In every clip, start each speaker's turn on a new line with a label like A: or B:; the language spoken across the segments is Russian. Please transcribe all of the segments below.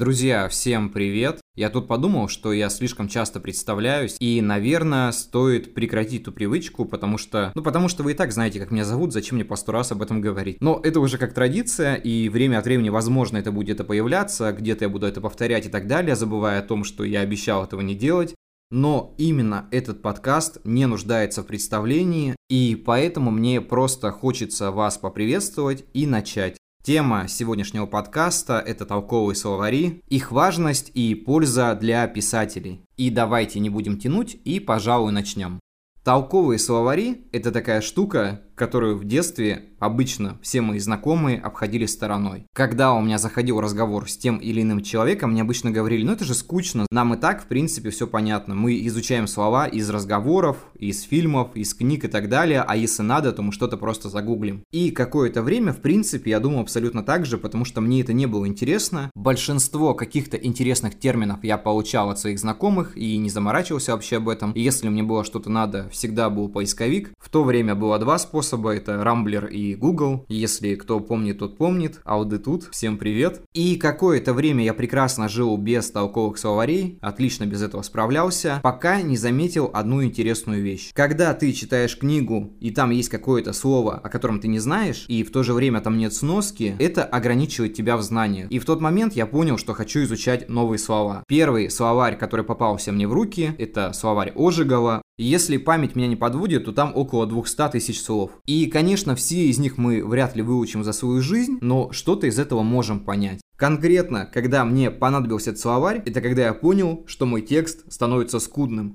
A: Друзья, всем привет! Я тут подумал, что я слишком часто представляюсь, и, наверное, стоит прекратить эту привычку, потому что... Ну, потому что вы и так знаете, как меня зовут, зачем мне по сто раз об этом говорить. Но это уже как традиция, и время от времени, возможно, это будет это появляться, где-то я буду это повторять и так далее, забывая о том, что я обещал этого не делать. Но именно этот подкаст не нуждается в представлении, и поэтому мне просто хочется вас поприветствовать и начать. Тема сегодняшнего подкаста – это толковые словари, их важность и польза для писателей. И давайте не будем тянуть и, пожалуй, начнем. Толковые словари – это такая штука, которую в детстве обычно все мои знакомые обходили стороной. Когда у меня заходил разговор с тем или иным человеком, мне обычно говорили, ну это же скучно, нам и так в принципе все понятно. Мы изучаем слова из разговоров, из фильмов, из книг и так далее, а если надо, то мы что-то просто загуглим. И какое-то время, в принципе, я думал абсолютно так же, потому что мне это не было интересно. Большинство каких-то интересных терминов я получал от своих знакомых и не заморачивался вообще об этом. И если мне было что-то надо, всегда был поисковик. В то время было два способа это Рамблер и Google. Если кто помнит, тот помнит. Ауды тут, всем привет. И какое-то время я прекрасно жил без толковых словарей, отлично без этого справлялся, пока не заметил одну интересную вещь. Когда ты читаешь книгу, и там есть какое-то слово, о котором ты не знаешь, и в то же время там нет сноски, это ограничивает тебя в знаниях. И в тот момент я понял, что хочу изучать новые слова. Первый словарь, который попался мне в руки, это словарь Ожегова. Если память меня не подводит, то там около 200 тысяч слов. И, конечно, все из них мы вряд ли выучим за свою жизнь, но что-то из этого можем понять. Конкретно, когда мне понадобился этот словарь, это когда я понял, что мой текст становится скудным.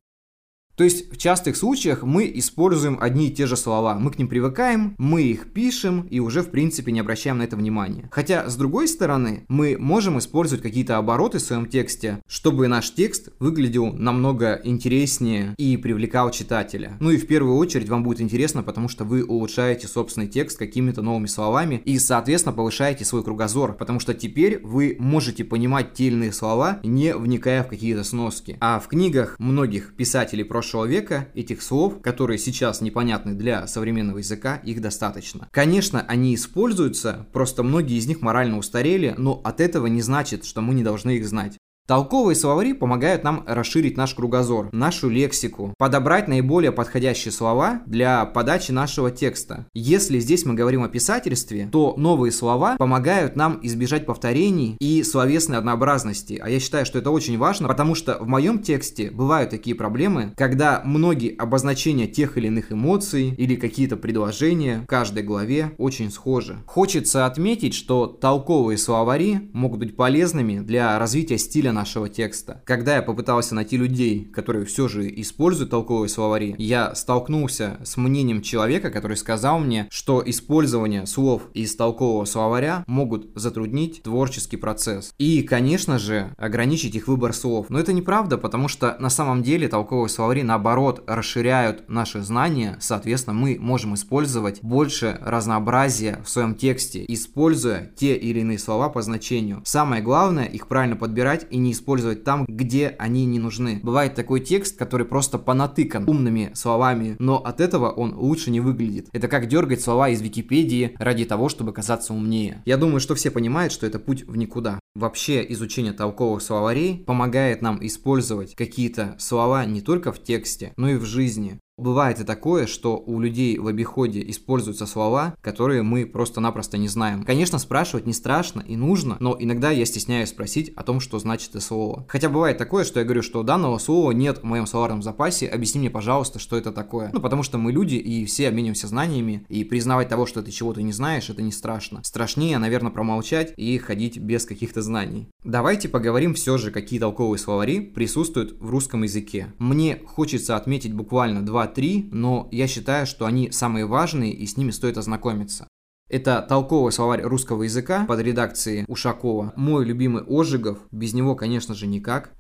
A: То есть в частых случаях мы используем одни и те же слова. Мы к ним привыкаем, мы их пишем и уже в принципе не обращаем на это внимания. Хотя с другой стороны, мы можем использовать какие-то обороты в своем тексте, чтобы наш текст выглядел намного интереснее и привлекал читателя. Ну и в первую очередь вам будет интересно, потому что вы улучшаете собственный текст какими-то новыми словами и соответственно повышаете свой кругозор, потому что теперь вы можете понимать те слова, не вникая в какие-то сноски. А в книгах многих писателей прошлого прошлого века этих слов, которые сейчас непонятны для современного языка, их достаточно. Конечно, они используются, просто многие из них морально устарели, но от этого не значит, что мы не должны их знать. Толковые словари помогают нам расширить наш кругозор, нашу лексику, подобрать наиболее подходящие слова для подачи нашего текста. Если здесь мы говорим о писательстве, то новые слова помогают нам избежать повторений и словесной однообразности. А я считаю, что это очень важно, потому что в моем тексте бывают такие проблемы, когда многие обозначения тех или иных эмоций или какие-то предложения в каждой главе очень схожи. Хочется отметить, что толковые словари могут быть полезными для развития стиля нашего текста. Когда я попытался найти людей, которые все же используют толковые словари, я столкнулся с мнением человека, который сказал мне, что использование слов из толкового словаря могут затруднить творческий процесс. И, конечно же, ограничить их выбор слов. Но это неправда, потому что на самом деле толковые словари, наоборот, расширяют наши знания, соответственно, мы можем использовать больше разнообразия в своем тексте, используя те или иные слова по значению. Самое главное их правильно подбирать и не использовать там, где они не нужны. Бывает такой текст, который просто понатыкан умными словами, но от этого он лучше не выглядит. Это как дергать слова из Википедии ради того, чтобы казаться умнее. Я думаю, что все понимают, что это путь в никуда. Вообще изучение толковых словарей помогает нам использовать какие-то слова не только в тексте, но и в жизни. Бывает и такое, что у людей в обиходе используются слова, которые мы просто-напросто не знаем. Конечно, спрашивать не страшно и нужно, но иногда я стесняюсь спросить о том, что значит это слово. Хотя бывает такое, что я говорю, что данного слова нет в моем словарном запасе, объясни мне, пожалуйста, что это такое. Ну, потому что мы люди и все обмениваемся знаниями, и признавать того, что ты чего-то не знаешь, это не страшно. Страшнее, наверное, промолчать и ходить без каких-то знаний. Давайте поговорим все же, какие толковые словари присутствуют в русском языке. Мне хочется отметить буквально два 2-3, но я считаю, что они самые важные и с ними стоит ознакомиться. Это толковый словарь русского языка под редакцией Ушакова. Мой любимый Ожегов, без него, конечно же, никак.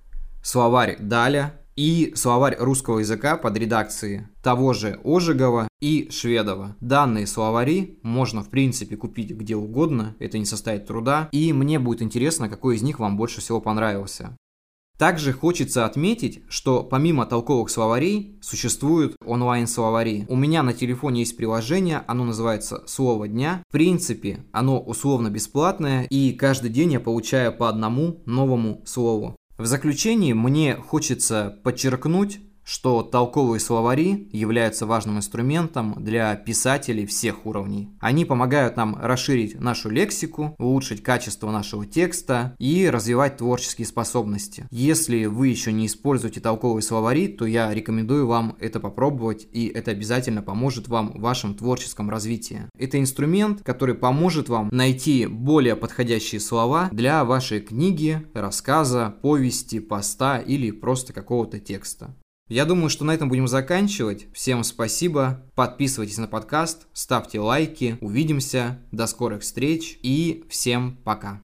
A: Словарь Даля и словарь русского языка под редакцией того же Ожегова и Шведова. Данные словари можно, в принципе, купить где угодно, это не составит труда, и мне будет интересно, какой из них вам больше всего понравился. Также хочется отметить, что помимо толковых словарей существуют онлайн-словари. У меня на телефоне есть приложение, оно называется «Слово дня». В принципе, оно условно бесплатное, и каждый день я получаю по одному новому слову. В заключении мне хочется подчеркнуть, что толковые словари являются важным инструментом для писателей всех уровней. Они помогают нам расширить нашу лексику, улучшить качество нашего текста и развивать творческие способности. Если вы еще не используете толковые словари, то я рекомендую вам это попробовать, и это обязательно поможет вам в вашем творческом развитии. Это инструмент, который поможет вам найти более подходящие слова для вашей книги, рассказа, повести, поста или просто какого-то текста. Я думаю, что на этом будем заканчивать. Всем спасибо. Подписывайтесь на подкаст, ставьте лайки. Увидимся. До скорых встреч и всем пока.